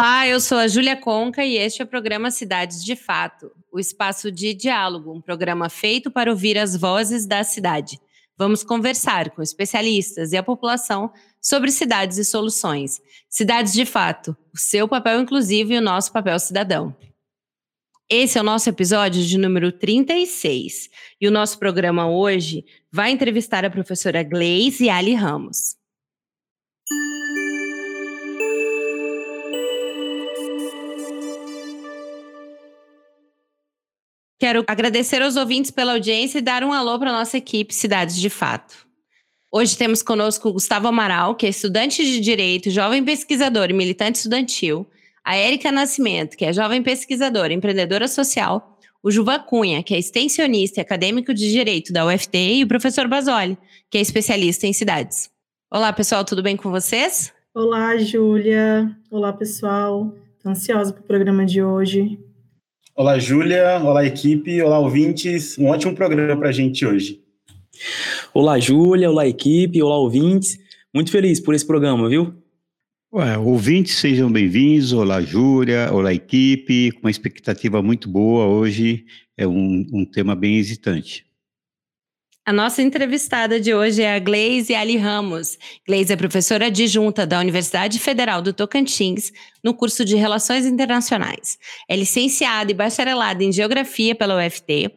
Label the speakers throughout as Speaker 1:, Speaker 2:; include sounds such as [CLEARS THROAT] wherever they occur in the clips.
Speaker 1: Olá, eu sou a Júlia Conca e este é o programa Cidades de Fato, o espaço de diálogo, um programa feito para ouvir as vozes da cidade. Vamos conversar com especialistas e a população sobre cidades e soluções. Cidades de Fato, o seu papel inclusivo e o nosso papel cidadão. Esse é o nosso episódio de número 36 e o nosso programa hoje vai entrevistar a professora Gleise Ali Ramos. Quero agradecer aos ouvintes pela audiência e dar um alô para a nossa equipe Cidades de Fato. Hoje temos conosco o Gustavo Amaral, que é estudante de Direito, jovem pesquisador e militante estudantil, a Érica Nascimento, que é jovem pesquisadora empreendedora social, o Juva Cunha, que é extensionista e acadêmico de Direito da UFT, e o professor Basoli, que é especialista em cidades. Olá, pessoal, tudo bem com vocês?
Speaker 2: Olá, Júlia. Olá, pessoal. Estou ansiosa para o programa de hoje.
Speaker 3: Olá, Júlia. Olá, equipe. Olá, ouvintes. Um ótimo programa para a gente hoje.
Speaker 4: Olá, Júlia. Olá, equipe. Olá, ouvintes. Muito feliz por esse programa, viu?
Speaker 5: Ué, ouvintes, sejam bem-vindos. Olá, Júlia. Olá, equipe. Com uma expectativa muito boa hoje. É um, um tema bem hesitante.
Speaker 1: A nossa entrevistada de hoje é a Gleise Ali Ramos. Gleise é professora adjunta da Universidade Federal do Tocantins, no curso de Relações Internacionais. É licenciada e bacharelada em Geografia pela UFT,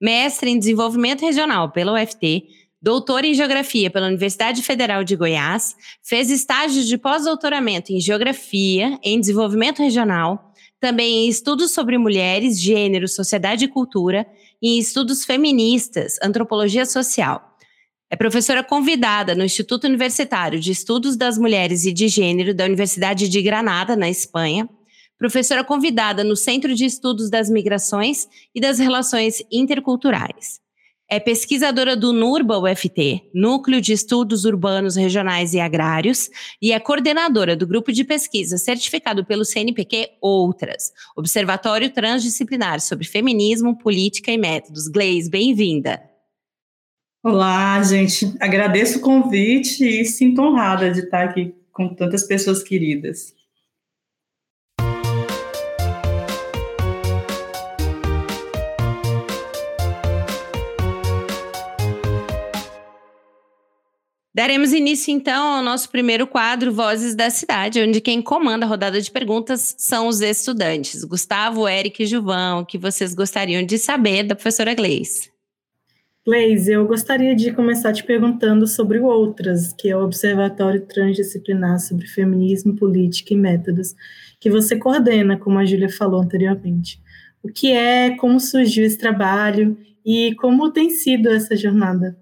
Speaker 1: mestre em Desenvolvimento Regional pela UFT, doutora em Geografia pela Universidade Federal de Goiás, fez estágios de pós-doutoramento em Geografia, em Desenvolvimento Regional, também em Estudos sobre Mulheres, Gênero, Sociedade e Cultura em estudos feministas, antropologia social. É professora convidada no Instituto Universitário de Estudos das Mulheres e de Gênero da Universidade de Granada, na Espanha. Professora convidada no Centro de Estudos das Migrações e das Relações Interculturais. É pesquisadora do NURBA UFT, Núcleo de Estudos Urbanos Regionais e Agrários, e é coordenadora do grupo de pesquisa certificado pelo CNPq Outras, Observatório Transdisciplinar sobre Feminismo, Política e Métodos. Gleis, bem-vinda.
Speaker 2: Olá, gente. Agradeço o convite e sinto honrada de estar aqui com tantas pessoas queridas.
Speaker 1: Daremos início então ao nosso primeiro quadro, Vozes da Cidade, onde quem comanda a rodada de perguntas são os estudantes. Gustavo, Eric e Gilvão, o que vocês gostariam de saber da professora Gleice?
Speaker 2: Gleice, eu gostaria de começar te perguntando sobre o Outras, que é o Observatório Transdisciplinar sobre Feminismo, Política e Métodos, que você coordena, como a Júlia falou anteriormente. O que é, como surgiu esse trabalho e como tem sido essa jornada?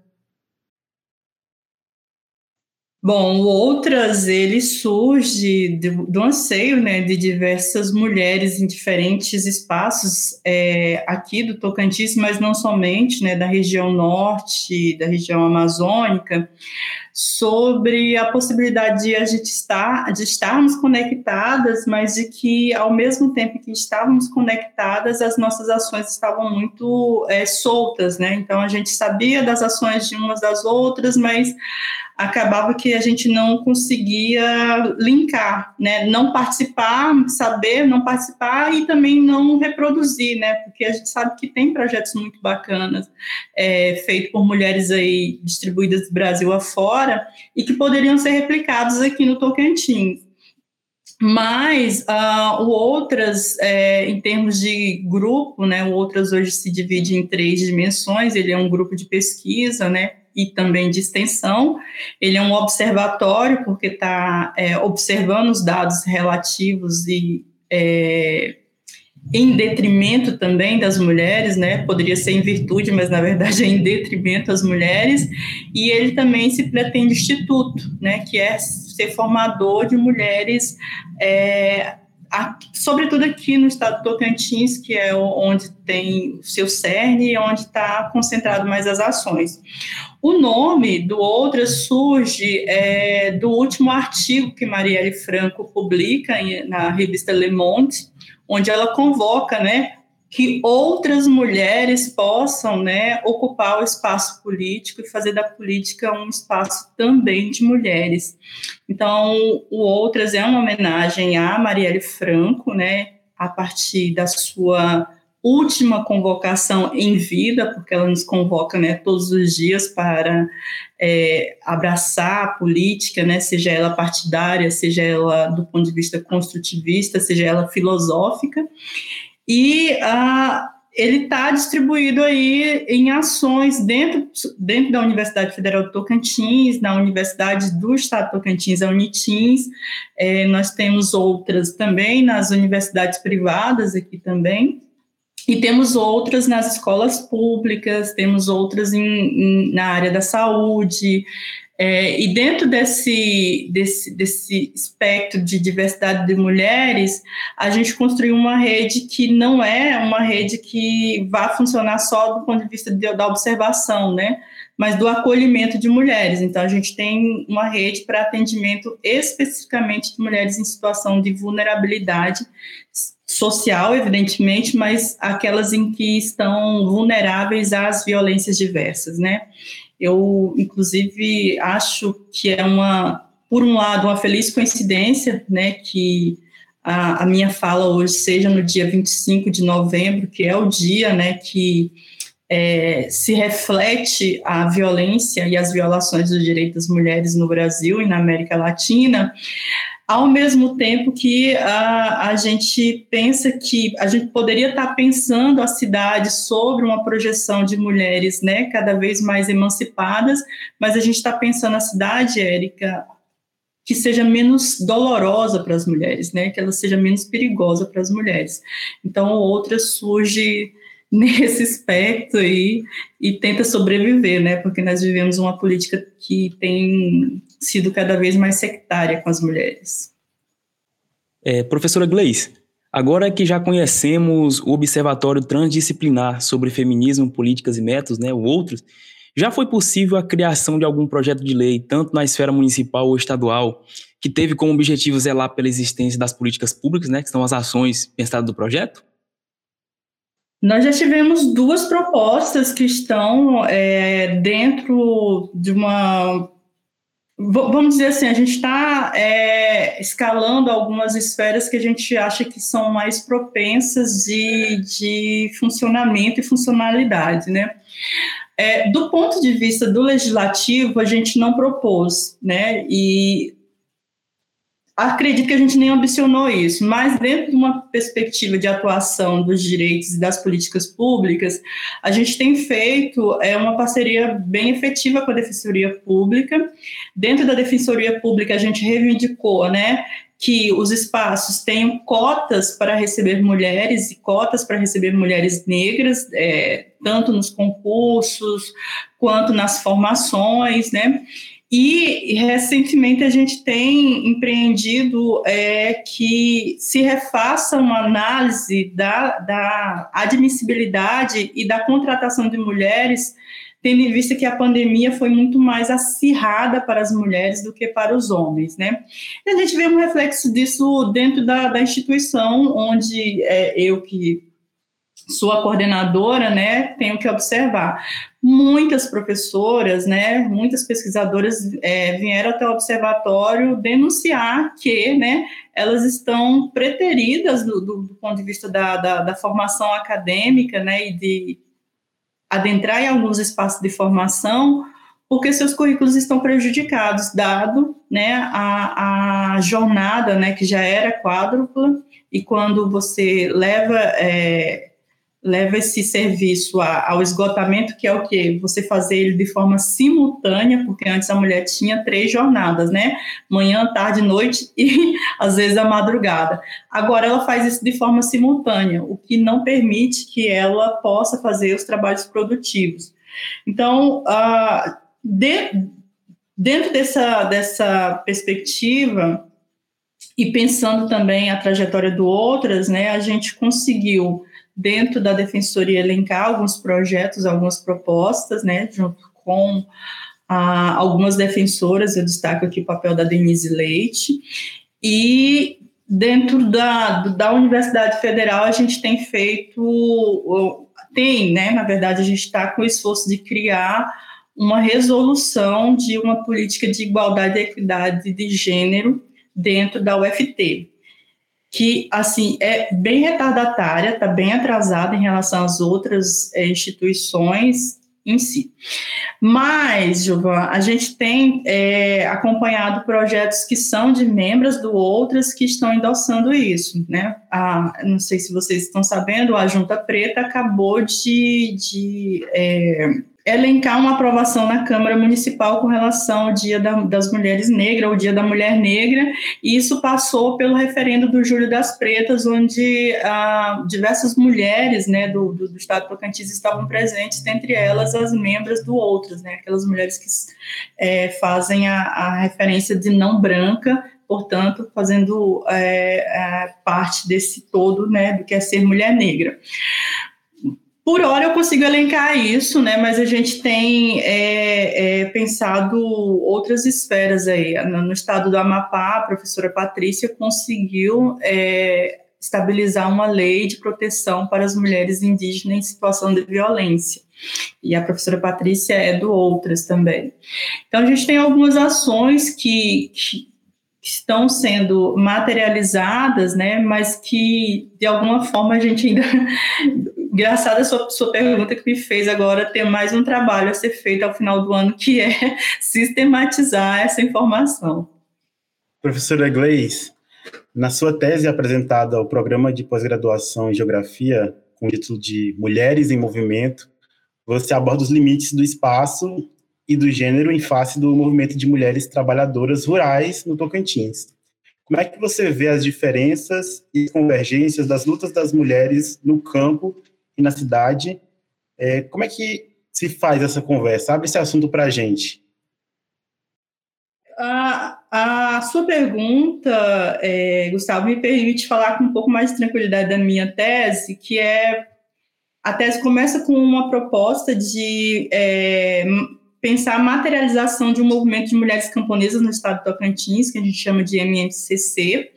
Speaker 6: Bom, outras ele surge do, do anseio né, de diversas mulheres em diferentes espaços é, aqui do Tocantins, mas não somente, né, da região norte, da região amazônica, sobre a possibilidade de a gente estar, de estarmos conectadas, mas de que ao mesmo tempo que estávamos conectadas, as nossas ações estavam muito é, soltas, né? Então a gente sabia das ações de umas das outras, mas acabava que a gente não conseguia linkar, né? Não participar, saber não participar e também não reproduzir, né? Porque a gente sabe que tem projetos muito bacanas é, feitos por mulheres aí distribuídas do Brasil afora e que poderiam ser replicados aqui no Tocantins. Mas uh, o Outras, é, em termos de grupo, né, o Outras hoje se divide em três dimensões, ele é um grupo de pesquisa, né, e também de extensão. Ele é um observatório, porque está é, observando os dados relativos e é, em detrimento também das mulheres, né? Poderia ser em virtude, mas na verdade é em detrimento das mulheres. E ele também se pretende instituto, né? Que é ser formador de mulheres é, sobretudo aqui no estado do Tocantins, que é onde tem o seu cerne e onde está concentrado mais as ações. O nome do Outras surge é, do último artigo que Marielle Franco publica na revista Le Monde, onde ela convoca né, que outras mulheres possam né, ocupar o espaço político e fazer da política um espaço também de mulheres. Então, o Outras é uma homenagem a Marielle Franco, né, a partir da sua última convocação em vida, porque ela nos convoca né, todos os dias para é, abraçar a política, né, seja ela partidária, seja ela do ponto de vista construtivista, seja ela filosófica. E uh, ele está distribuído aí em ações dentro, dentro da Universidade Federal do Tocantins, na Universidade do Estado do Tocantins, a Unitins, é, nós temos outras também nas universidades privadas aqui também, e temos outras nas escolas públicas, temos outras em, em, na área da saúde, é, e dentro desse, desse, desse espectro de diversidade de mulheres, a gente construiu uma rede que não é uma rede que vá funcionar só do ponto de vista de, da observação, né? mas do acolhimento de mulheres. Então, a gente tem uma rede para atendimento especificamente de mulheres em situação de vulnerabilidade social, evidentemente, mas aquelas em que estão vulneráveis às violências diversas, né? Eu, inclusive, acho que é uma, por um lado, uma feliz coincidência, né, que a, a, minha fala hoje seja no dia 25 de novembro, que é o dia, né, que é, se reflete a violência e as violações dos direitos das mulheres no Brasil e na América Latina, ao mesmo tempo que a, a gente pensa que a gente poderia estar pensando a cidade sobre uma projeção de mulheres né, cada vez mais emancipadas, mas a gente está pensando a cidade, Érica, que seja menos dolorosa para as mulheres, né, que ela seja menos perigosa para as mulheres. Então, outra surge [LAUGHS] nesse aspecto aí e tenta sobreviver, né? Porque nós vivemos uma política que tem sido cada vez mais sectária com as mulheres.
Speaker 4: É, professora Gleice, agora que já conhecemos o Observatório Transdisciplinar sobre Feminismo, Políticas e Métodos, né, o Outros, já foi possível a criação de algum projeto de lei, tanto na esfera municipal ou estadual, que teve como objetivo zelar pela existência das políticas públicas, né, que são as ações pensadas do projeto?
Speaker 6: Nós já tivemos duas propostas que estão é, dentro de uma vamos dizer assim, a gente está é, escalando algumas esferas que a gente acha que são mais propensas de, de funcionamento e funcionalidade, né? É, do ponto de vista do legislativo, a gente não propôs, né? E acredito que a gente nem ambicionou isso, mas dentro de uma perspectiva de atuação dos direitos e das políticas públicas, a gente tem feito é, uma parceria bem efetiva com a Defensoria Pública. Dentro da Defensoria Pública, a gente reivindicou, né, que os espaços tenham cotas para receber mulheres e cotas para receber mulheres negras, é, tanto nos concursos quanto nas formações, né? E recentemente a gente tem empreendido é, que se refaça uma análise da, da admissibilidade e da contratação de mulheres, tendo em vista que a pandemia foi muito mais acirrada para as mulheres do que para os homens, né? E a gente vê um reflexo disso dentro da, da instituição, onde é, eu que sua coordenadora, né, tenho que observar. Muitas professoras, né, muitas pesquisadoras é, vieram até o observatório denunciar que, né, elas estão preteridas do, do, do ponto de vista da, da, da, formação acadêmica, né, e de adentrar em alguns espaços de formação, porque seus currículos estão prejudicados, dado, né, a, a jornada, né, que já era quádrupla, e quando você leva é, leva esse serviço a, ao esgotamento, que é o que você fazer ele de forma simultânea, porque antes a mulher tinha três jornadas, né? Manhã, tarde, noite [LAUGHS] e às vezes a madrugada. Agora ela faz isso de forma simultânea, o que não permite que ela possa fazer os trabalhos produtivos. Então, uh, de, dentro dessa, dessa perspectiva, e pensando também a trajetória do outras, né, a gente conseguiu dentro da defensoria elencar alguns projetos, algumas propostas, né, junto com ah, algumas defensoras, eu destaco aqui o papel da Denise Leite, e dentro da, da Universidade Federal a gente tem feito, tem, né, na verdade a gente está com o esforço de criar uma resolução de uma política de igualdade e equidade de gênero dentro da UFT, que assim é bem retardatária, está bem atrasada em relação às outras é, instituições em si. Mas, Gilvan, a gente tem é, acompanhado projetos que são de membros do Outras que estão endossando isso, né? A, não sei se vocês estão sabendo, a Junta Preta acabou de, de é, elencar uma aprovação na Câmara Municipal com relação ao Dia da, das Mulheres Negras, o Dia da Mulher Negra, e isso passou pelo referendo do Júlio das Pretas, onde ah, diversas mulheres né, do, do, do Estado do Tocantins estavam presentes, dentre elas as membros do Outras, né, aquelas mulheres que é, fazem a, a referência de não branca, portanto, fazendo é, é, parte desse todo, né, do que é ser mulher negra. Por hora eu consigo elencar isso, né? Mas a gente tem é, é, pensado outras esferas aí. No, estado do Amapá, a professora Patrícia conseguiu é, estabilizar uma lei de proteção para as mulheres indígenas em situação de violência. E a professora Patrícia é do Outras também. Então a gente tem algumas ações que, que estão sendo materializadas, né, mas que de alguma forma a gente ainda engraçada a sua, sua pergunta que me fez agora ter mais um trabalho a ser feito ao final do ano, que é [LAUGHS] sistematizar essa informação.
Speaker 3: Professora Gleis, na sua tese apresentada ao programa de pós-graduação em Geografia, com o título de Mulheres em Movimento, você aborda os limites do espaço e do gênero em face do movimento de mulheres trabalhadoras rurais no Tocantins. Como é que você vê as diferenças e convergências das lutas das mulheres no campo e na cidade. É, como é que se faz essa conversa? Abre esse assunto para a gente.
Speaker 6: A, sua pergunta, é, Gustavo, me permite falar com um pouco mais de tranquilidade da minha tese, que é a tese começa com uma proposta de é, pensar a materialização de um movimento de mulheres camponesas no estado de Tocantins, que a gente chama de MMCC,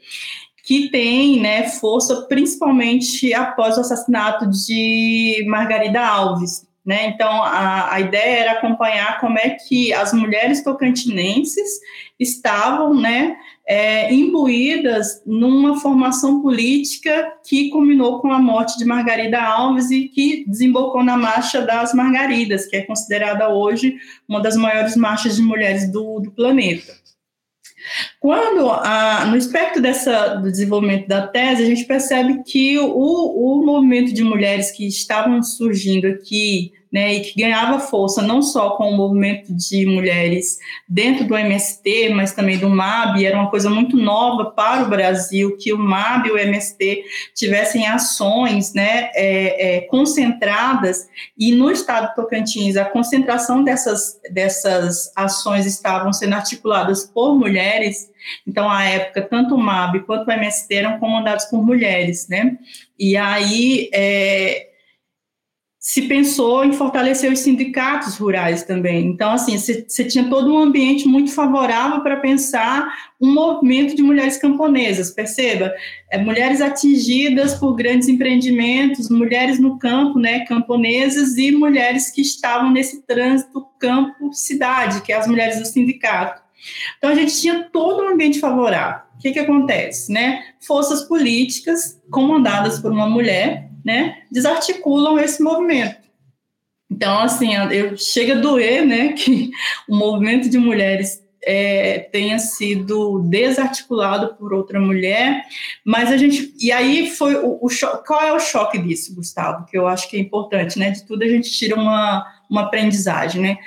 Speaker 6: que tem né, força principalmente após o assassinato de Margarida Alves. Né? Então, a, a ideia era acompanhar como é que as mulheres tocantinenses estavam né, é, imbuídas numa formação política que culminou com a morte de Margarida Alves e que desembocou na Marcha das Margaridas, que é considerada hoje uma das maiores marchas de mulheres do, do planeta. Quando, a, no espectro dessa, do desenvolvimento da tese, a gente percebe que o, o movimento de mulheres que estavam surgindo aqui né, e que ganhava força não só com o movimento de mulheres dentro do MST, mas também do MAB, era uma coisa muito nova para o Brasil que o MAB e o MST tivessem ações né, é, é, concentradas, e no estado de Tocantins a concentração dessas, dessas ações estavam sendo articuladas por mulheres, então, à época, tanto o MAB quanto o MST eram comandados por mulheres, né? E aí, é, se pensou em fortalecer os sindicatos rurais também. Então, assim, você tinha todo um ambiente muito favorável para pensar um movimento de mulheres camponesas, perceba? É, mulheres atingidas por grandes empreendimentos, mulheres no campo, né, camponesas, e mulheres que estavam nesse trânsito campo-cidade, que é as mulheres do sindicato. Então, a gente tinha todo um ambiente favorável. O que, que acontece? Né? Forças políticas comandadas por uma mulher, né, desarticulam esse movimento. Então, assim, eu, chega a doer, né, [LAUGHS] que o movimento de mulheres é, tenha sido desarticulado por outra mulher, mas a gente, e aí foi o, o choque, qual é o choque disso, Gustavo, que eu acho que é importante, né, de tudo a gente tira uma, uma aprendizagem, né,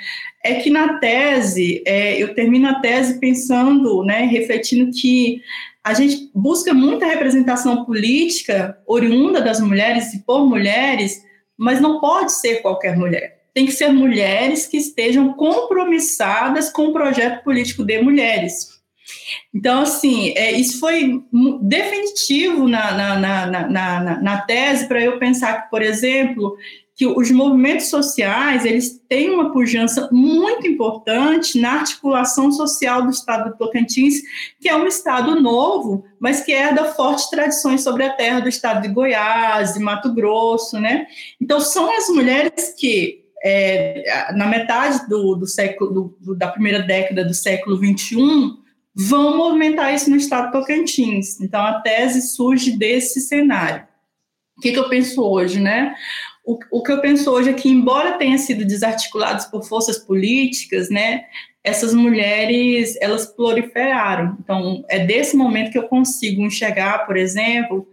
Speaker 6: é que na tese, é, eu termino a tese pensando, né, refletindo que a gente busca muita representação política oriunda das mulheres e por mulheres, mas não pode ser qualquer mulher. Tem que ser mulheres que estejam compromissadas com o projeto político de mulheres. Então, assim, é, isso foi definitivo na, na, na, na, na tese para eu pensar que, por exemplo, que os movimentos sociais eles têm uma pujança muito importante na articulação social do Estado do Tocantins, que é um Estado novo, mas que herda fortes tradições sobre a terra do Estado de Goiás, de Mato Grosso, né? Então, são as mulheres que, é, na metade do, do século, do, da primeira década do século XXI, vão movimentar isso no Estado do Tocantins. Então, a tese surge desse cenário. O que, que eu penso hoje, né? o, o que eu penso hoje é que, embora tenha sido desarticulados por forças políticas, né, essas mulheres elas proliferaram. Então, é desse momento que eu consigo enxergar, por exemplo,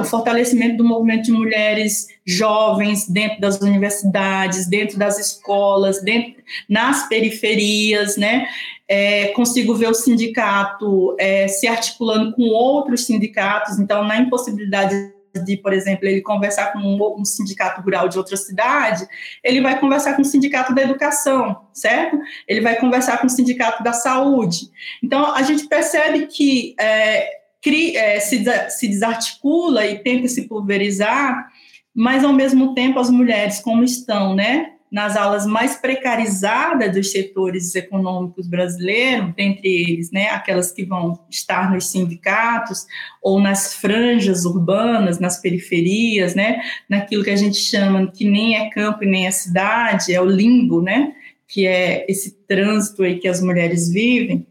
Speaker 6: o fortalecimento do movimento de mulheres jovens dentro das universidades, dentro das escolas, dentro, nas periferias, né? É, consigo ver o sindicato é, se articulando com outros sindicatos, então, na impossibilidade de, por exemplo, ele conversar com um, um, sindicato rural de outra cidade, ele vai conversar com o sindicato da educação, certo? Ele vai conversar com o sindicato da saúde. Então, a gente percebe que é, cri, é, se, se desarticula e tenta se pulverizar, mas, ao mesmo tempo, as mulheres, como estão, né? nas alas mais precarizadas dos setores econômicos brasileiros, dentre eles, né, aquelas que vão estar nos sindicatos ou nas franjas urbanas, nas periferias, né, naquilo que a gente chama que nem é campo e nem é cidade, é o limbo, né, que é esse trânsito aí que as mulheres vivem,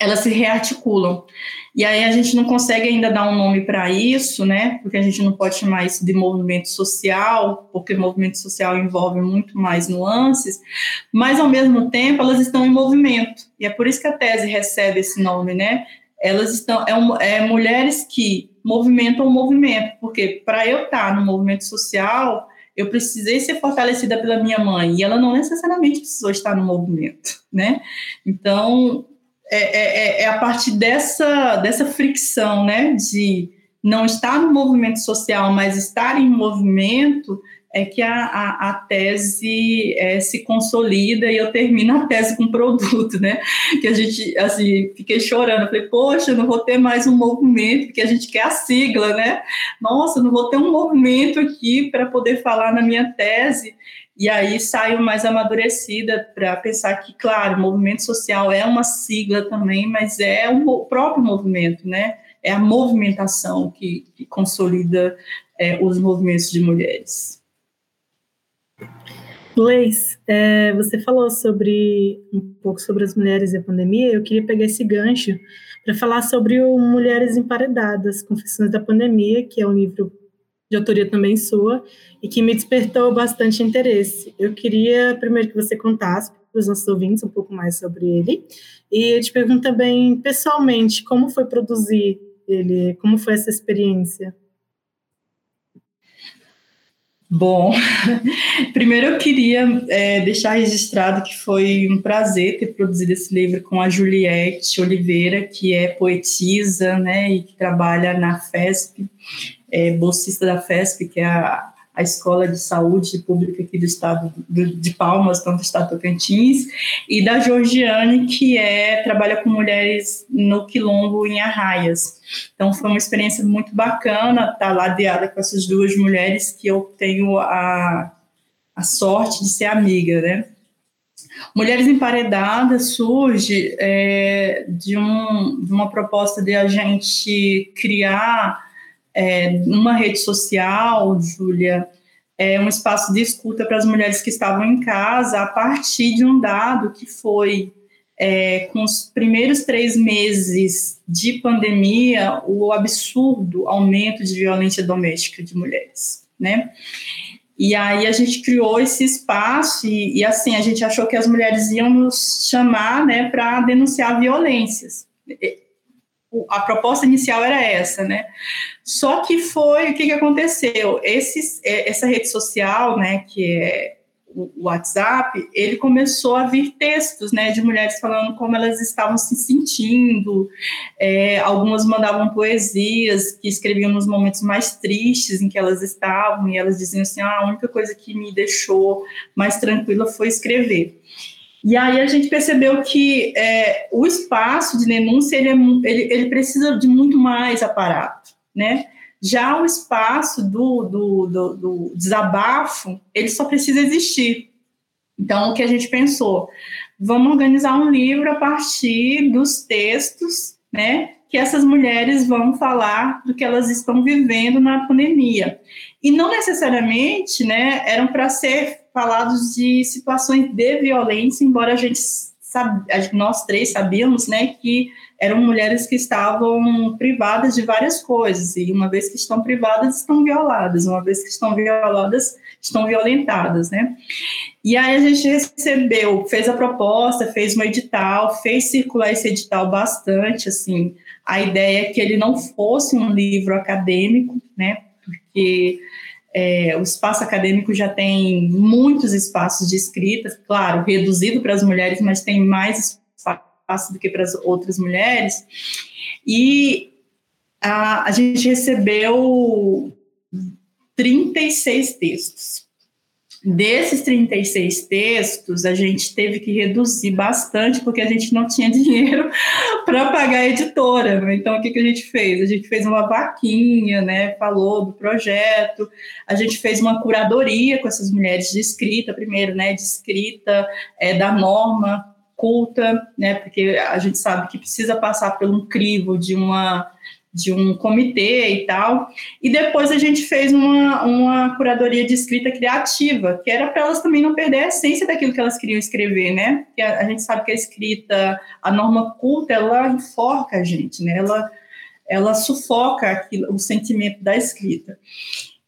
Speaker 6: elas se rearticulam. E aí a gente não consegue ainda dar um nome para isso, né? Porque a gente não pode chamar isso de movimento social, porque movimento social envolve muito mais nuances, mas ao mesmo tempo elas estão em movimento. E é por isso que a tese recebe esse nome, né? Elas estão é, é mulheres que movimentam o movimento, porque para eu estar no movimento social, eu precisei ser fortalecida pela minha mãe, e ela não necessariamente precisou estar no movimento, né? Então, é, é, é, é a partir dessa, dessa fricção, né, de não estar no movimento social, mas estar em movimento, é que a, a, a tese é, se consolida e eu termino a tese com produto, né? Que a gente, assim, fiquei chorando, falei, poxa, não vou ter mais um movimento, porque a gente quer a sigla, né? Nossa, não vou ter um movimento aqui para poder falar na minha tese. E aí saio mais amadurecida para pensar que, claro, movimento social é uma sigla também, mas é o próprio movimento, né? É a movimentação que, que consolida é, os movimentos de mulheres.
Speaker 2: Leis, é, você falou sobre um pouco sobre as mulheres e a pandemia. Eu queria pegar esse gancho para falar sobre o Mulheres Emparedadas, Confissões da Pandemia, que é um livro de autoria também sua, e que me despertou bastante interesse. Eu queria primeiro que você contasse para os nossos ouvintes um pouco mais sobre ele, e eu te pergunto também, pessoalmente, como foi produzir ele, como foi essa experiência?
Speaker 6: Bom, [LAUGHS] primeiro eu queria é, deixar registrado que foi um prazer ter produzido esse livro com a Juliette Oliveira, que é poetisa, né, e que trabalha na FESP é, bolsista da FESP, que é a, a Escola de Saúde Pública aqui do estado de Palmas, tanto do estado Tocantins, e da Georgiane, que é trabalha com mulheres no Quilombo em Arraias. Então foi uma experiência muito bacana estar ladeada com essas duas mulheres que eu tenho a, a sorte de ser amiga, né? Mulheres Emparedadas surge é, de, um, de uma proposta de a gente criar é, numa rede social, Júlia, é um espaço de escuta para as mulheres que estavam em casa a partir de um dado que foi é, com os primeiros três meses de pandemia o absurdo aumento de violência doméstica de mulheres, né? E aí a gente criou esse espaço e, e assim a gente achou que as mulheres iam nos chamar, né, para denunciar violências a proposta inicial era essa, né? Só que foi o que, que aconteceu? Esse, é, essa rede social, né, que é o WhatsApp, ele começou a vir textos, né, de mulheres falando como elas estavam se sentindo. É, algumas mandavam poesias que escreviam nos momentos mais tristes em que elas estavam e elas diziam assim: ah, a única coisa que me deixou mais tranquila foi escrever. E aí a gente percebeu que é, o espaço de denúncia ele, é, ele, ele, precisa de muito mais aparato, né? Já o espaço do, do, do, do desabafo, ele só precisa existir. Então, o que a gente pensou? Vamos organizar um livro a partir dos textos, né? Que essas mulheres vão falar do que elas estão vivendo na pandemia. E não necessariamente, né, eram para ser falados de situações de violência, embora a gente sabe, nós três sabíamos, né, que eram mulheres que estavam privadas de várias coisas, e uma vez que estão privadas, estão violadas, uma vez que estão violadas, estão violentadas, né. E aí a gente recebeu, fez a proposta, fez um edital, fez circular esse edital bastante, assim, a ideia é que ele não fosse um livro acadêmico, né, porque é, o espaço acadêmico já tem muitos espaços de escrita, claro, reduzido para as mulheres, mas tem mais espaço do que para as outras mulheres. E a, a gente recebeu 36 textos. Desses 36 textos, a gente teve que reduzir bastante, porque a gente não tinha [LAUGHS] dinheiro para pagar a editora. Né? Então, o que, que a gente fez? A gente fez uma vaquinha, né? falou do projeto, a gente fez uma curadoria com essas mulheres de escrita, primeiro, né? de escrita, é, da norma culta, né? porque a gente sabe que precisa passar por um crivo de uma de um comitê e tal. E depois a gente fez uma, uma curadoria de escrita criativa, que era para elas também não perder a essência daquilo que elas queriam escrever, né? Porque a, a, gente sabe que a escrita, a norma culta, ela enforca a gente, né? Ela, ela sufoca aquilo, o sentimento da escrita.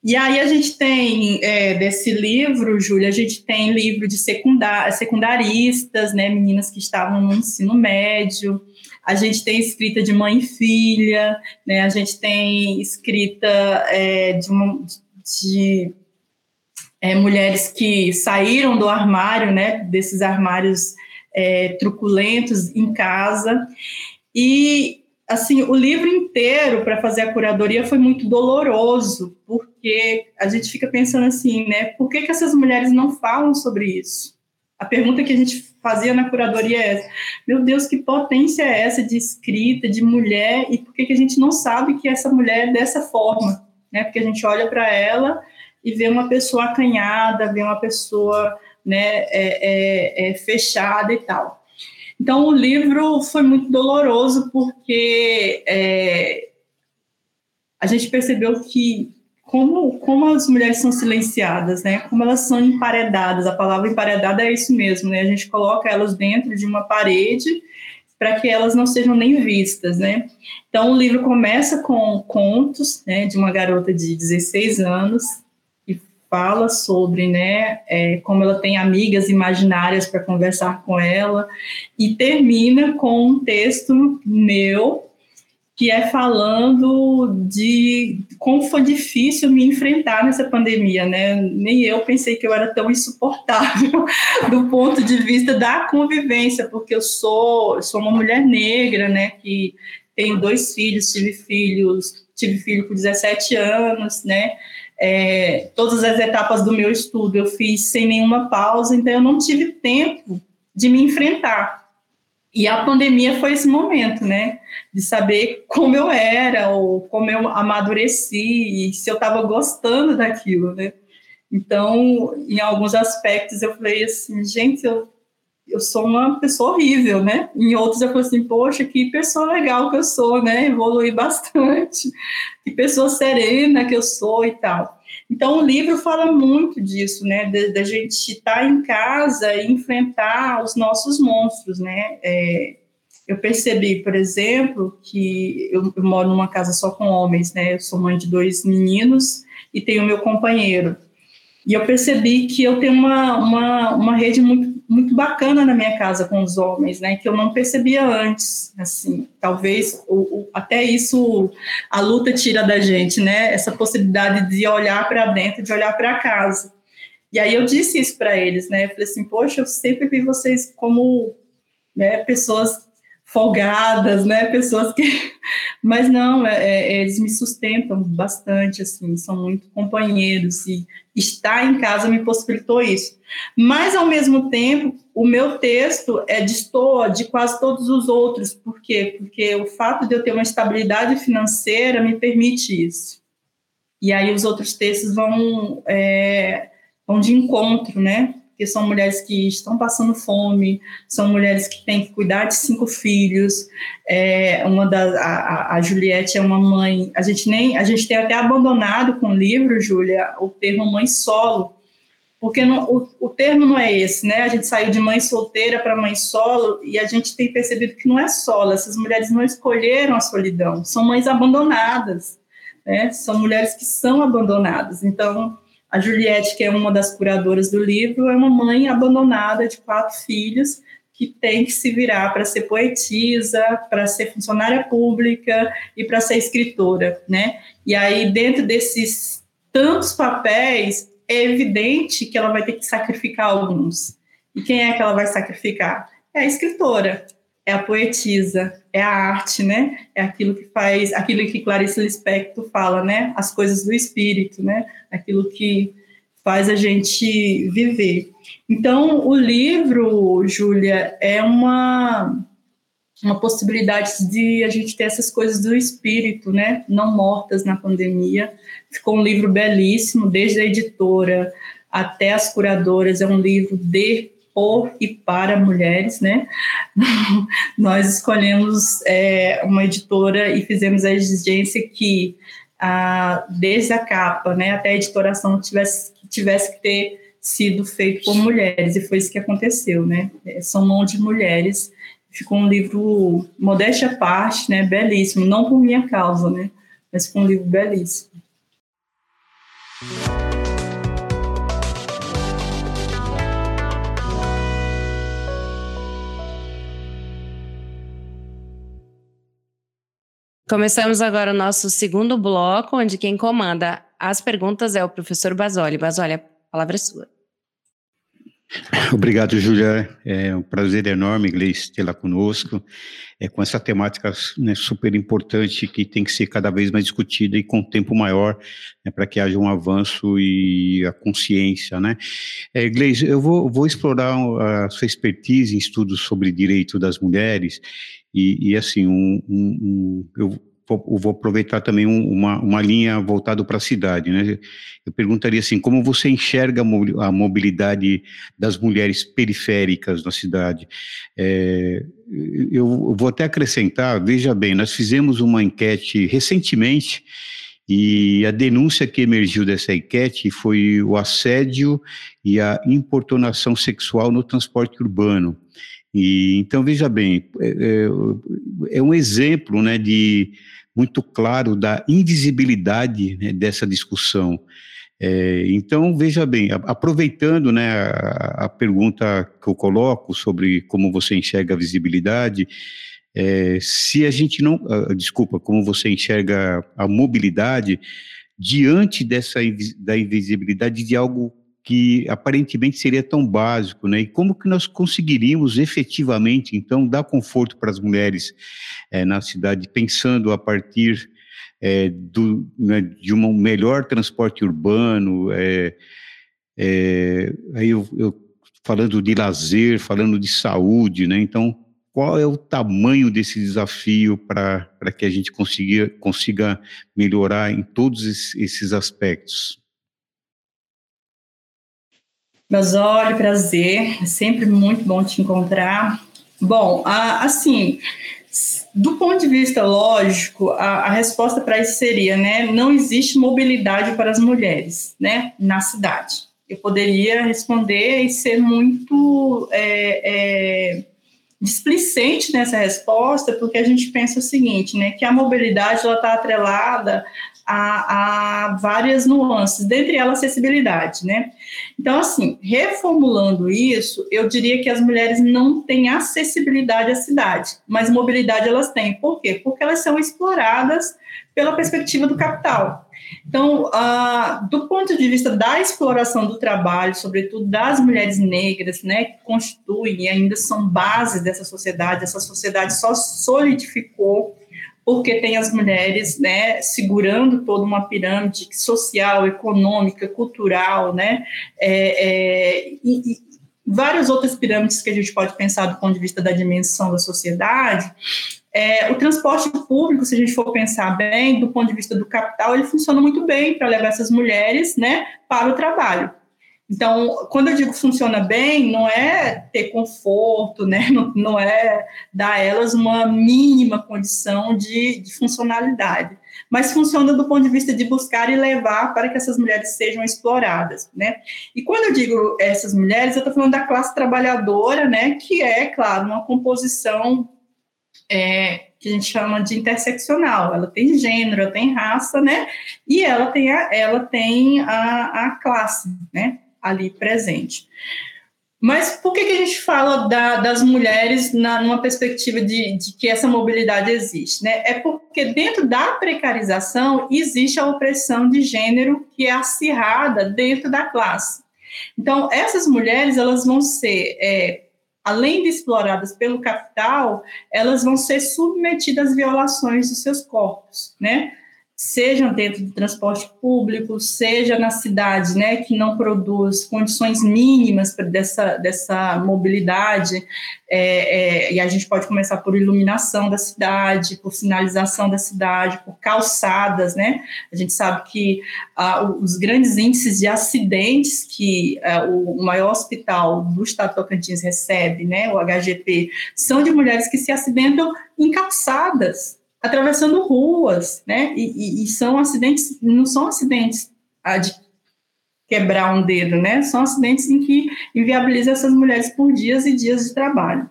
Speaker 6: E aí a gente tem é, desse livro, Júlia, a gente tem livro de secundar, secundaristas, né, meninas que estavam no ensino médio, a gente tem escrita de mãe e filha, né? A gente tem escrita é, de, de é, mulheres que saíram do armário, né? Desses armários é, truculentos em casa. E assim, o livro inteiro para fazer a curadoria foi muito doloroso, porque a gente fica pensando assim, né? Por que, que essas mulheres não falam sobre isso? A pergunta que a gente fazia na curadoria é essa. Meu Deus, que potência é essa de escrita, de mulher, e por que, que a gente não sabe que essa mulher é dessa forma? Né? Porque a gente olha para ela e vê uma pessoa acanhada, vê uma pessoa né, é, é, é fechada e tal. Então, o livro foi muito doloroso porque é, a gente percebeu que como, como as mulheres são silenciadas, né? Como elas são emparedadas. A palavra emparedada é isso mesmo, né? A gente coloca elas dentro de uma parede para que elas não sejam nem vistas, né? Então o livro começa com contos, né, de uma garota de 16 anos fala sobre, né, é, como ela tem amigas imaginárias para conversar com ela e termina com um texto meu que é falando de como foi difícil me enfrentar nessa pandemia, né? Nem eu pensei que eu era tão insuportável [LAUGHS] do ponto de vista da convivência, porque eu sou, sou uma mulher negra, né? Que tenho dois filhos, tive filhos, tive filho com 17 anos, né? É, todas as etapas do meu estudo eu fiz sem nenhuma pausa, então eu não tive tempo de me enfrentar. E a pandemia foi esse momento, né? De saber como eu era, ou como eu amadureci, e se eu estava gostando daquilo, né? Então, em alguns aspectos, eu falei assim, gente, eu, eu sou uma pessoa horrível, né? Em outros, eu falei assim, poxa, que pessoa legal que eu sou, né? Evolui bastante. Que pessoa serena que eu sou e tal. Então, o livro fala muito disso, né, da gente estar em casa e enfrentar os nossos monstros, né. É, eu percebi, por exemplo, que eu, eu, moro numa casa só com homens, né, eu sou mãe de dois meninos e tenho meu companheiro. E eu percebi que eu tenho uma, uma, uma rede muito muito bacana na minha casa com os homens, né? Que eu não percebia antes, assim. Talvez o, o, até isso a luta tira da gente, né? Essa possibilidade de olhar para dentro, de olhar para casa. E aí eu disse isso para eles, né? Eu falei assim, poxa, eu sempre vi vocês como né, pessoas folgadas, né? Pessoas que. [LAUGHS] Mas não, é, é, eles me sustentam bastante, assim, são muito companheiros e estar em casa me possibilitou isso. Mas, ao mesmo tempo, o meu texto é destoa de quase todos os outros. Por quê? Porque o fato de eu ter uma estabilidade financeira me permite isso. E aí os outros textos vão, é, vão de encontro, né? Porque são mulheres que estão passando fome, são mulheres que têm que cuidar de cinco filhos. É, uma das, a, a Juliette é uma mãe. A gente nem, a gente tem até abandonado com o livro, Júlia, o termo mãe solo, porque não, o, o termo não é esse, né? A gente saiu de mãe solteira para mãe solo e a gente tem percebido que não é solo. Essas mulheres não escolheram a solidão, são mães abandonadas, né? São mulheres que são abandonadas. Então a Juliette, que é uma das curadoras do livro, é uma mãe abandonada de quatro filhos que tem que se virar para ser poetisa, para ser funcionária pública e para ser escritora, né? E aí dentro desses tantos papéis é evidente que ela vai ter que sacrificar alguns. E quem é que ela vai sacrificar? É a escritora, é a poetisa, é a arte, né? É aquilo que faz, aquilo que Clarice Lispector fala, né? As coisas do espírito, né? Aquilo que faz a gente viver. Então, o livro, Júlia, é uma uma possibilidade de a gente ter essas coisas do espírito, né? Não mortas na pandemia. Ficou um livro belíssimo, desde a editora até as curadoras. É um livro de por e para mulheres, né? [LAUGHS] Nós escolhemos é, uma editora e fizemos a exigência que, desde a capa né, até a editoração, tivesse, tivesse que ter sido feito por mulheres, e foi isso que aconteceu, né? É, são mãos de mulheres. Ficou um livro, modéstia à parte, né? Belíssimo, não por minha causa, né? Mas foi um livro belíssimo.
Speaker 1: Começamos agora o nosso segundo bloco, onde quem comanda as perguntas é o professor Basoli. Basoli, a palavra é sua.
Speaker 5: Obrigado, Júlia. É um prazer enorme, Gleice, tê-la conosco, é, com essa temática né, super importante que tem que ser cada vez mais discutida e com tempo maior, né, para que haja um avanço e a consciência. Né? É, Gleice, eu vou, vou explorar a sua expertise em estudos sobre direito das mulheres e, e assim, um, um, um, eu vou, aproveitar também uma, uma linha voltada para a cidade, né? Eu perguntaria assim, como você enxerga a mobilidade das mulheres periféricas na cidade? É, eu vou até acrescentar, veja bem, nós fizemos uma enquete recentemente e a denúncia que emergiu dessa enquete foi o assédio e a importunação sexual no transporte urbano. E, então, veja bem, é, é, é um exemplo né, de, muito claro da invisibilidade né, dessa discussão. É, então, veja bem, aproveitando né, a, a, pergunta que eu coloco sobre como você enxerga a visibilidade, é, se a gente não, uh, desculpa, como você enxerga a mobilidade, diante dessa da invisibilidade de algo que aparentemente seria tão básico, né? E como que nós conseguiríamos efetivamente, então, dar conforto para as mulheres é, na cidade, pensando a partir é, do, né, de um melhor transporte urbano, é, aí eu, eu, falando de lazer, falando de saúde, né? Então, qual é o tamanho desse desafio para que a gente consiga, consiga melhorar em todos esses aspectos?
Speaker 6: Mas olha, prazer, é sempre muito bom te encontrar. Bom, assim, do ponto de vista lógico, a, a resposta para isso seria, né, não existe mobilidade para as mulheres, né, na cidade. Eu poderia responder e ser muito é, é, displicente nessa resposta, porque a gente pensa o seguinte, né, que a mobilidade ela está atrelada a, a, várias nuances, dentre elas acessibilidade, né? Então, assim, reformulando isso, eu diria que as mulheres não têm acessibilidade à cidade, mas mobilidade elas têm. Por quê? Porque elas são exploradas pela perspectiva do capital. Então, uh, do ponto de vista da exploração do trabalho, sobretudo das mulheres negras, né, que constituem e ainda são base dessa sociedade, essa sociedade só solidificou porque tem as mulheres, né, segurando toda uma pirâmide social, econômica, cultural, né, é, é, e, e várias outras pirâmides que a gente pode pensar do ponto de vista da dimensão da sociedade, é, o transporte público, se a gente for pensar bem, do ponto de vista do capital, ele funciona muito bem para levar essas mulheres né, para o trabalho. Então, quando eu digo funciona bem, não é ter conforto, né? [LAUGHS] não, não é dar a elas uma mínima condição de, de funcionalidade, mas funciona do ponto de vista de buscar e levar para que essas mulheres sejam exploradas, né? E quando eu digo essas mulheres, eu estou falando da classe trabalhadora, né? Que é, claro, uma composição é, que a gente chama de interseccional. Ela tem gênero, ela tem raça, né? E ela tem a, ela tem a, a classe, né? Ali presente. Mas por que, que a gente fala da, das mulheres na, numa perspectiva de, de, que essa mobilidade existe? Né? É porque dentro da precarização existe a opressão de gênero que é acirrada dentro da classe. Então, essas mulheres elas vão ser é, além de exploradas pelo capital, elas vão ser submetidas a violações dos seus corpos, né? Sejam dentro do transporte público, seja na cidade, né, que não produz condições mínimas dessa, dessa mobilidade, é, é, e a gente pode começar por iluminação da cidade, por sinalização da cidade, por calçadas, né? A gente sabe que ah, os grandes índices de acidentes que ah, o maior hospital do estado de Tocantins recebe, né, o HGP, são de mulheres que se acidentam em calçadas, atravessando ruas, né? E, e, e são acidentes, não são acidentes de quebrar um dedo, né? São acidentes em que inviabiliza essas mulheres por dias e dias de trabalho.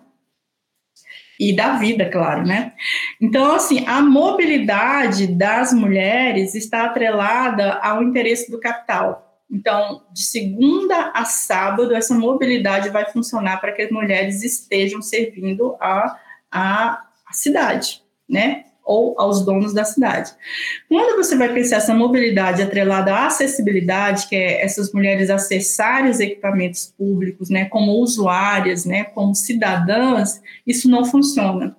Speaker 6: E da vida, claro, né? Então, assim, a mobilidade das mulheres está atrelada ao interesse do capital. Então, de segunda a sábado, essa mobilidade vai funcionar para que as mulheres estejam servindo a, a, a cidade, né? Ou aos donos da cidade. Quando você vai pensar essa mobilidade atrelada à acessibilidade, que é essas mulheres acessarem os equipamentos públicos, né, como usuárias, né, como cidadãs, isso não funciona.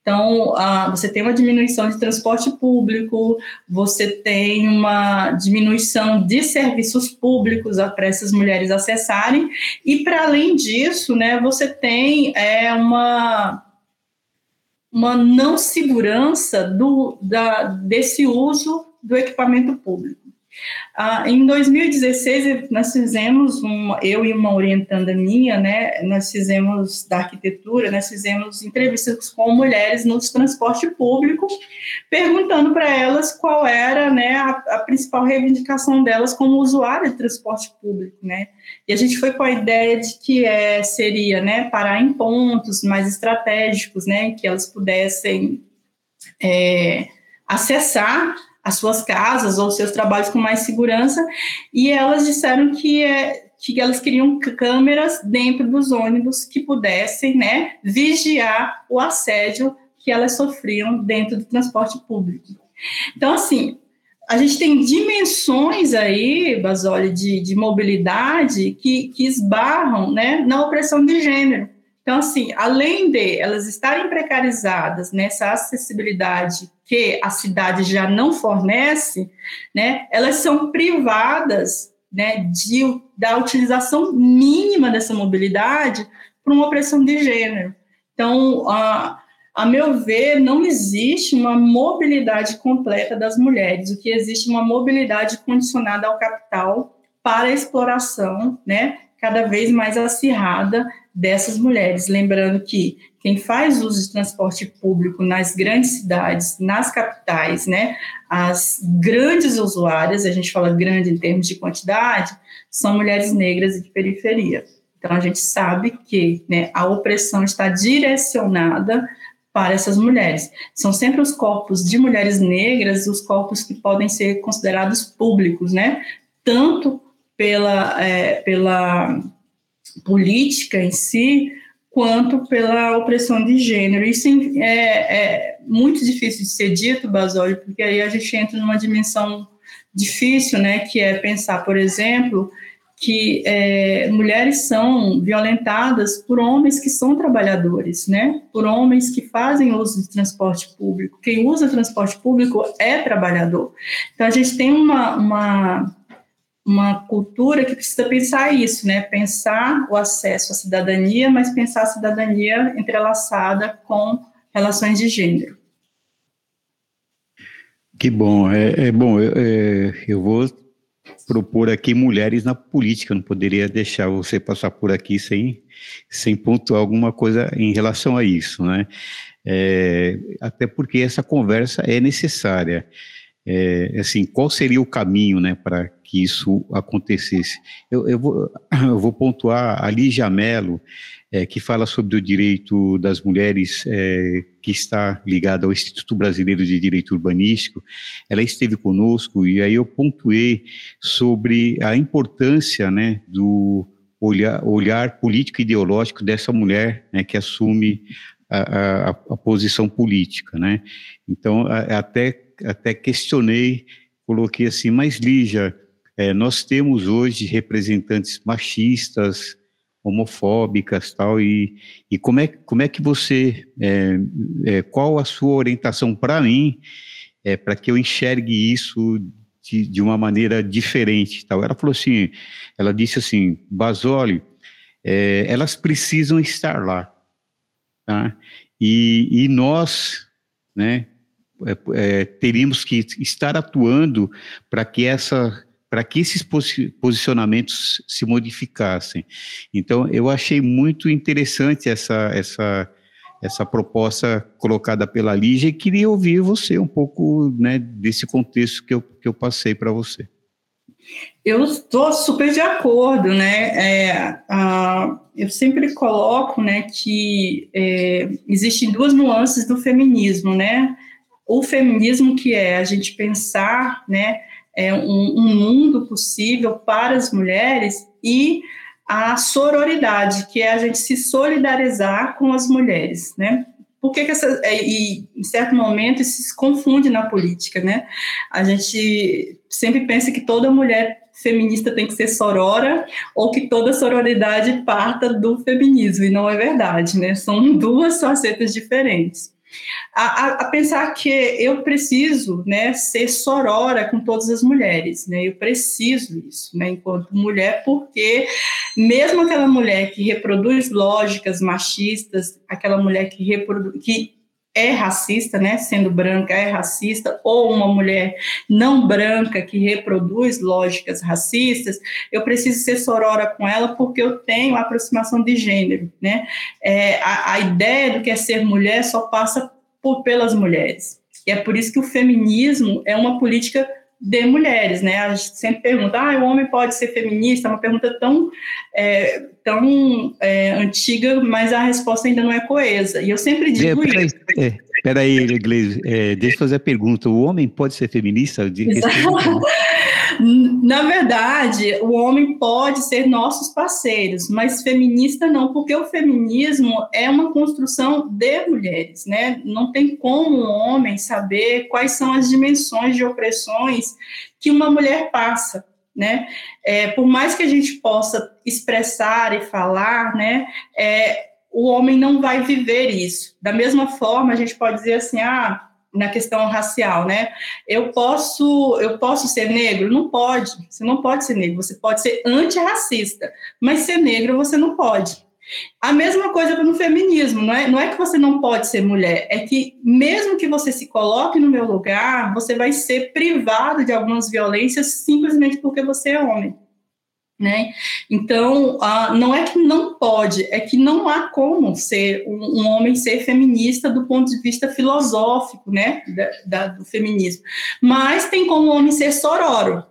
Speaker 6: Então, uh, você tem uma diminuição de transporte público, você tem uma diminuição de serviços públicos para essas mulheres acessarem, e para além disso, né, você tem é, uma uma não segurança do, da, desse uso do equipamento público. Ah, em 2016, nós fizemos, um, eu e uma orientanda minha, né, nós fizemos da arquitetura, nós fizemos entrevistas com mulheres no transporte público, perguntando para elas qual era né, a, a, principal reivindicação delas como usuária de transporte público. Né? E a gente foi com a ideia de que é, seria né, parar em pontos mais estratégicos, né, que elas pudessem é, acessar as suas casas ou seus trabalhos com mais segurança, e elas disseram que, é, que elas queriam câmeras dentro dos ônibus que pudessem né, vigiar o assédio que elas sofriam dentro do transporte público. Então, assim, a gente tem dimensões aí, Basoli, de, de mobilidade que, que esbarram né, na opressão de gênero. Então, assim, além de elas estarem precarizadas nessa acessibilidade que a cidade já não fornece, né, elas são privadas né, de, da utilização mínima dessa mobilidade por uma opressão de gênero. Então, a, a meu ver, não existe uma mobilidade completa das mulheres, o que existe uma mobilidade condicionada ao capital para a exploração, né, cada vez mais acirrada dessas mulheres. Lembrando que quem faz uso de transporte público nas grandes cidades, nas capitais, né, as grandes usuárias, a gente fala grande em termos de quantidade, são mulheres negras e de periferia. Então, a gente sabe que né, a opressão está direcionada para essas mulheres. São sempre os corpos de mulheres negras os corpos que podem ser considerados públicos, né? Tanto pela, é, pela política em si, quanto pela opressão de gênero. Isso é, é muito difícil de ser dito, Basólio, porque aí a gente entra numa dimensão difícil, né, que é pensar, por exemplo, que é, mulheres são violentadas por homens que são trabalhadores, né? Por homens que fazem uso de transporte público. Quem usa transporte público é trabalhador. Então a gente tem uma, uma, uma cultura que precisa pensar isso, né? Pensar o acesso à cidadania, mas pensar a cidadania entrelaçada com relações de gênero.
Speaker 5: Que bom. É, é bom. Eu, é, eu vou propor aqui mulheres na política. não poderia deixar você passar por aqui sem, sem pontuar alguma coisa em relação a isso, né? É, até porque essa conversa é necessária. É, assim, qual seria o caminho, né, para que isso acontecesse? Eu, eu, vou, [CLEARS THROAT] eu vou pontuar a Lígia Mello, é, que fala sobre o direito das mulheres, é, que está ligada ao Instituto Brasileiro de Direito Urbanístico. Ela esteve conosco e aí eu pontuei sobre a importância né, do olhar, olhar político ideológico dessa mulher né, que assume a, a, a, posição política. Né? Então, a, até, até questionei, coloquei assim, mas Lígia, é, nós temos hoje representantes machistas, homofóbicas tal e, e como é como é que você é, é, qual a sua orientação para mim é, para que eu enxergue isso de, de, uma maneira diferente tal? Ela falou assim ela disse assim Basoli é, elas precisam estar lá tá? E, e nós né é, é, teríamos que estar atuando para que essa para que esses posicionamentos se modificassem. Então, eu achei muito interessante essa, essa, essa proposta colocada pela Lígia e queria ouvir você um pouco né, desse contexto que eu, que eu passei para você.
Speaker 6: Eu estou super de acordo, né? É, eu sempre coloco, né, que é, existem duas nuances do feminismo, né? O feminismo que é a gente pensar, né, é, um, um mundo possível para as mulheres e a sororidade, que é a gente se solidarizar com as mulheres, né? Por que, que essa. É, e, em certo momento, isso se confunde na política, né? A gente sempre pensa que toda mulher feminista tem que ser sorora ou que toda sororidade parta do feminismo, e não é verdade, né? São duas facetas diferentes a, a, pensar que eu preciso né, ser sorora com todas as mulheres, né, eu preciso isso, né, enquanto mulher, porque mesmo aquela mulher que reproduz lógicas machistas, aquela mulher que, reproduz, que é racista, né, sendo branca é racista, ou uma mulher não branca que reproduz lógicas racistas, eu preciso ser sorora com ela porque eu tenho aproximação de gênero, né, é, a, a ideia do que é ser mulher só passa por, pelas mulheres. E é por isso que o feminismo é uma política de mulheres, né? A gente sempre pergunta, ah, o homem pode ser feminista? É uma pergunta tão, é, tão é, antiga, mas a resposta ainda não é coesa. E eu sempre digo
Speaker 5: é,
Speaker 6: isso.
Speaker 5: É, peraí, Iglesias, é, deixa eu fazer a pergunta. O homem pode ser feminista? De,
Speaker 6: Na verdade, o homem pode ser nossos parceiros, mas feminista não, porque o feminismo é uma construção de mulheres, né? Não tem como um homem saber quais são as dimensões de opressões que uma mulher passa, né? É, por mais que a gente possa expressar e falar, né? É, o homem não vai viver isso. Da mesma forma, a gente pode dizer assim, ah, na questão racial, né? Eu posso, eu posso ser negro? Não pode. Você não pode ser negro. Você pode ser antirracista, mas ser negro você não pode. A mesma coisa no feminismo, não é, não é que você não pode ser mulher, é que mesmo que você se coloque no meu lugar, você vai ser privado de algumas violências simplesmente porque você é homem. Né? Então, ah, não é que não pode, é que não há como ser um, um homem ser feminista do ponto de vista filosófico, né, da, da, do feminismo. Mas tem como homem ser sororo.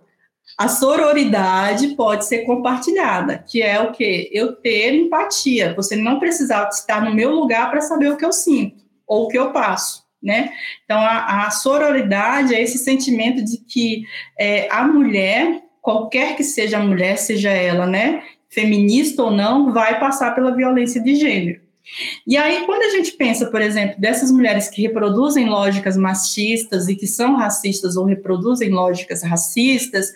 Speaker 6: A sororidade pode ser compartilhada, que é o que eu ter empatia. Você não precisar estar no meu lugar para saber o que eu sinto ou o que eu passo. Né? Então, a, a sororidade é esse sentimento de que é, a mulher qualquer que seja a mulher, seja ela, né, feminista ou não, vai passar pela violência de gênero. E aí, quando a gente pensa, por exemplo, dessas mulheres que reproduzem lógicas machistas e que são racistas ou reproduzem lógicas racistas,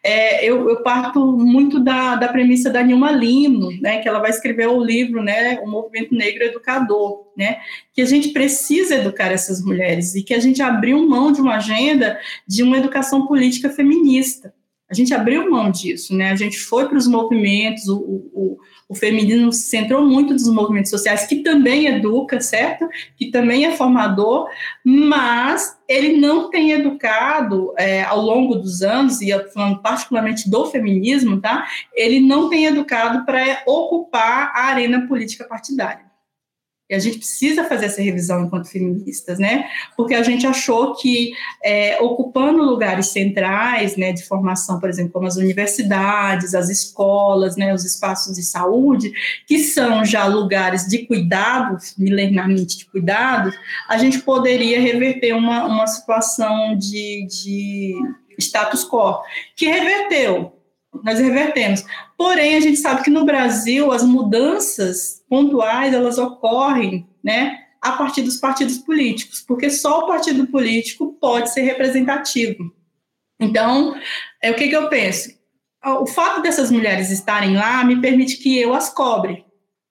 Speaker 6: é, eu, eu, parto muito da, da premissa da Nilma Lino, né, que ela vai escrever o livro, né, O Movimento Negro Educador, né, que a gente precisa educar essas mulheres e que a gente abriu mão de uma agenda de uma educação política feminista. A gente abriu mão disso, né? A gente foi para os movimentos, o, o, o, feminismo se centrou muito nos movimentos sociais, que também educa, certo? Que também é formador, mas ele não tem educado é, ao longo dos anos, e falando particularmente do feminismo, tá? Ele não tem educado para ocupar a arena política partidária. E a gente precisa fazer essa revisão enquanto feministas, né? Porque a gente achou que é, ocupando lugares centrais, né, de formação, por exemplo, como as universidades, as escolas, né, os espaços de saúde, que são já lugares de cuidado, milenarmente de cuidado, a gente poderia reverter uma, uma situação de, de status quo, que reverteu, nós revertemos. Porém, a gente sabe que no Brasil as mudanças pontuais elas ocorrem, né, a partir dos partidos políticos, porque só o partido político pode ser representativo. Então, é o que, que eu penso? O fato dessas mulheres estarem lá me permite que eu as cobre.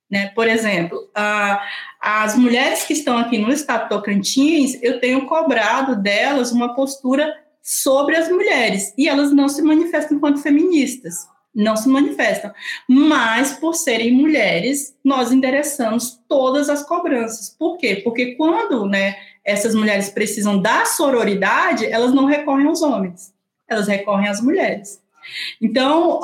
Speaker 6: Né? Por exemplo, a, as mulheres que estão aqui no estado Tocantins, eu tenho cobrado delas uma postura sobre as mulheres, e elas não se manifestam enquanto feministas, não se manifestam. Mas, por serem mulheres, nós endereçamos todas as cobranças. Por quê? Porque quando né, essas mulheres precisam da sororidade, elas não recorrem aos homens, elas recorrem às mulheres. Então,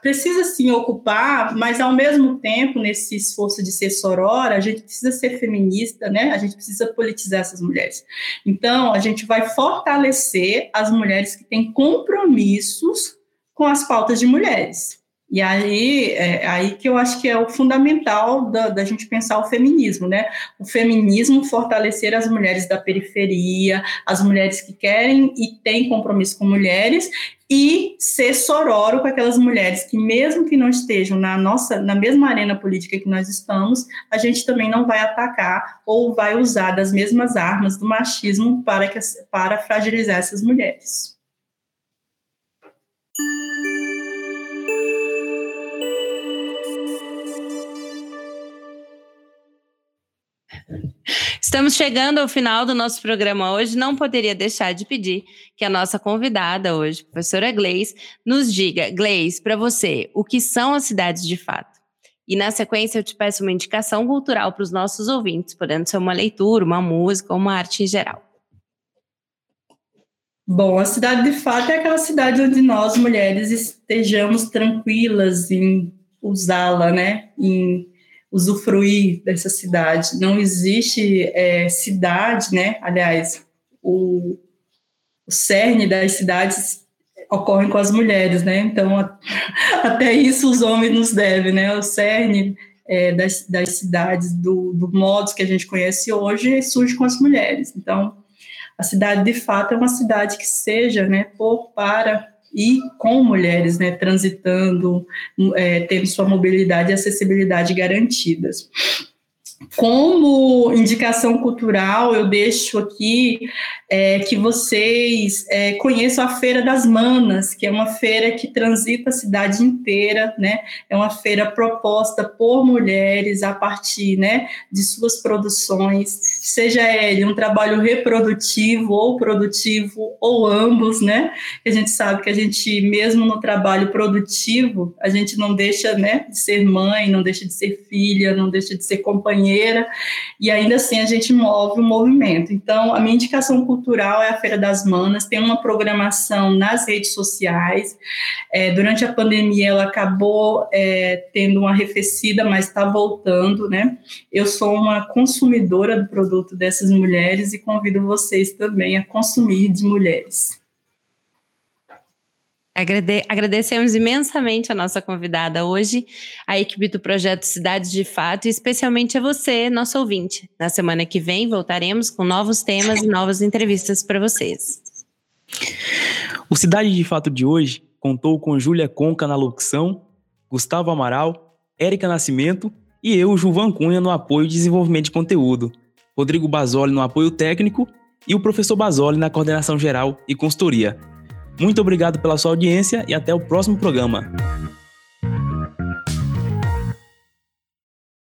Speaker 6: precisa sim ocupar, mas ao mesmo tempo, nesse esforço de ser sorora, a gente precisa ser feminista, né? A gente precisa politizar essas mulheres. Então, a gente vai fortalecer as mulheres que têm compromissos com as pautas de mulheres. E aí, é aí que eu acho que é o fundamental da, da, gente pensar o feminismo, né? O feminismo fortalecer as mulheres da periferia, as mulheres que querem e têm compromisso com mulheres, e ser sororo com aquelas mulheres que, mesmo que não estejam na nossa, na mesma arena política que nós estamos, a gente também não vai atacar ou vai usar das mesmas armas do machismo para, que, para fragilizar essas mulheres.
Speaker 1: Estamos chegando ao final do nosso programa hoje. Não poderia deixar de pedir que a nossa convidada hoje, professora Gleis, nos diga, Gleis, para você, o que são as cidades de fato? E na sequência eu te peço uma indicação cultural para os nossos ouvintes, podendo ser uma leitura, uma música ou uma arte em geral.
Speaker 6: Bom, a cidade de fato é aquela cidade onde nós, mulheres, estejamos tranquilas em usá-la, né? Em usufruir dessa cidade. Não existe é, cidade, né? Aliás, o, o cerne das cidades ocorre com as mulheres, né? Então, a, [LAUGHS] até isso os homens nos devem, né? O cerne é, das, das cidades, do, do modo que a gente conhece hoje, surge com as mulheres. Então, a cidade, de fato, é uma cidade que seja, né, por, para e com mulheres né, transitando, é, tendo sua mobilidade e acessibilidade garantidas. Como indicação cultural, eu deixo aqui é, que vocês é, conheçam a Feira das Manas, que é uma feira que transita a cidade inteira, né? É uma feira proposta por mulheres a partir, né, de suas produções, seja ele um trabalho reprodutivo ou produtivo ou ambos, né? A gente sabe que a gente mesmo no trabalho produtivo, a gente não deixa, né, de ser mãe, não deixa de ser filha, não deixa de ser companheira, e ainda assim a gente move o movimento. Então, a minha indicação cultural é a Feira das Manas, tem uma programação nas redes sociais. É, durante a pandemia, ela acabou é, tendo uma arrefecida, mas está voltando, né? Eu sou uma consumidora do produto dessas mulheres e convido vocês também a consumir de mulheres.
Speaker 1: Agrade agradecemos imensamente a nossa convidada hoje, a equipe do projeto Cidades de Fato e especialmente a você, nosso ouvinte. Na semana que vem voltaremos com novos temas e novas entrevistas para vocês.
Speaker 4: O Cidade de Fato de hoje contou com Júlia Conca na locução, Gustavo Amaral, Érica Nascimento e eu, Juvan Cunha, no apoio e desenvolvimento de conteúdo, Rodrigo Basoli no apoio técnico e o professor Basoli na coordenação geral e consultoria. Muito obrigado pela sua audiência e até o próximo programa.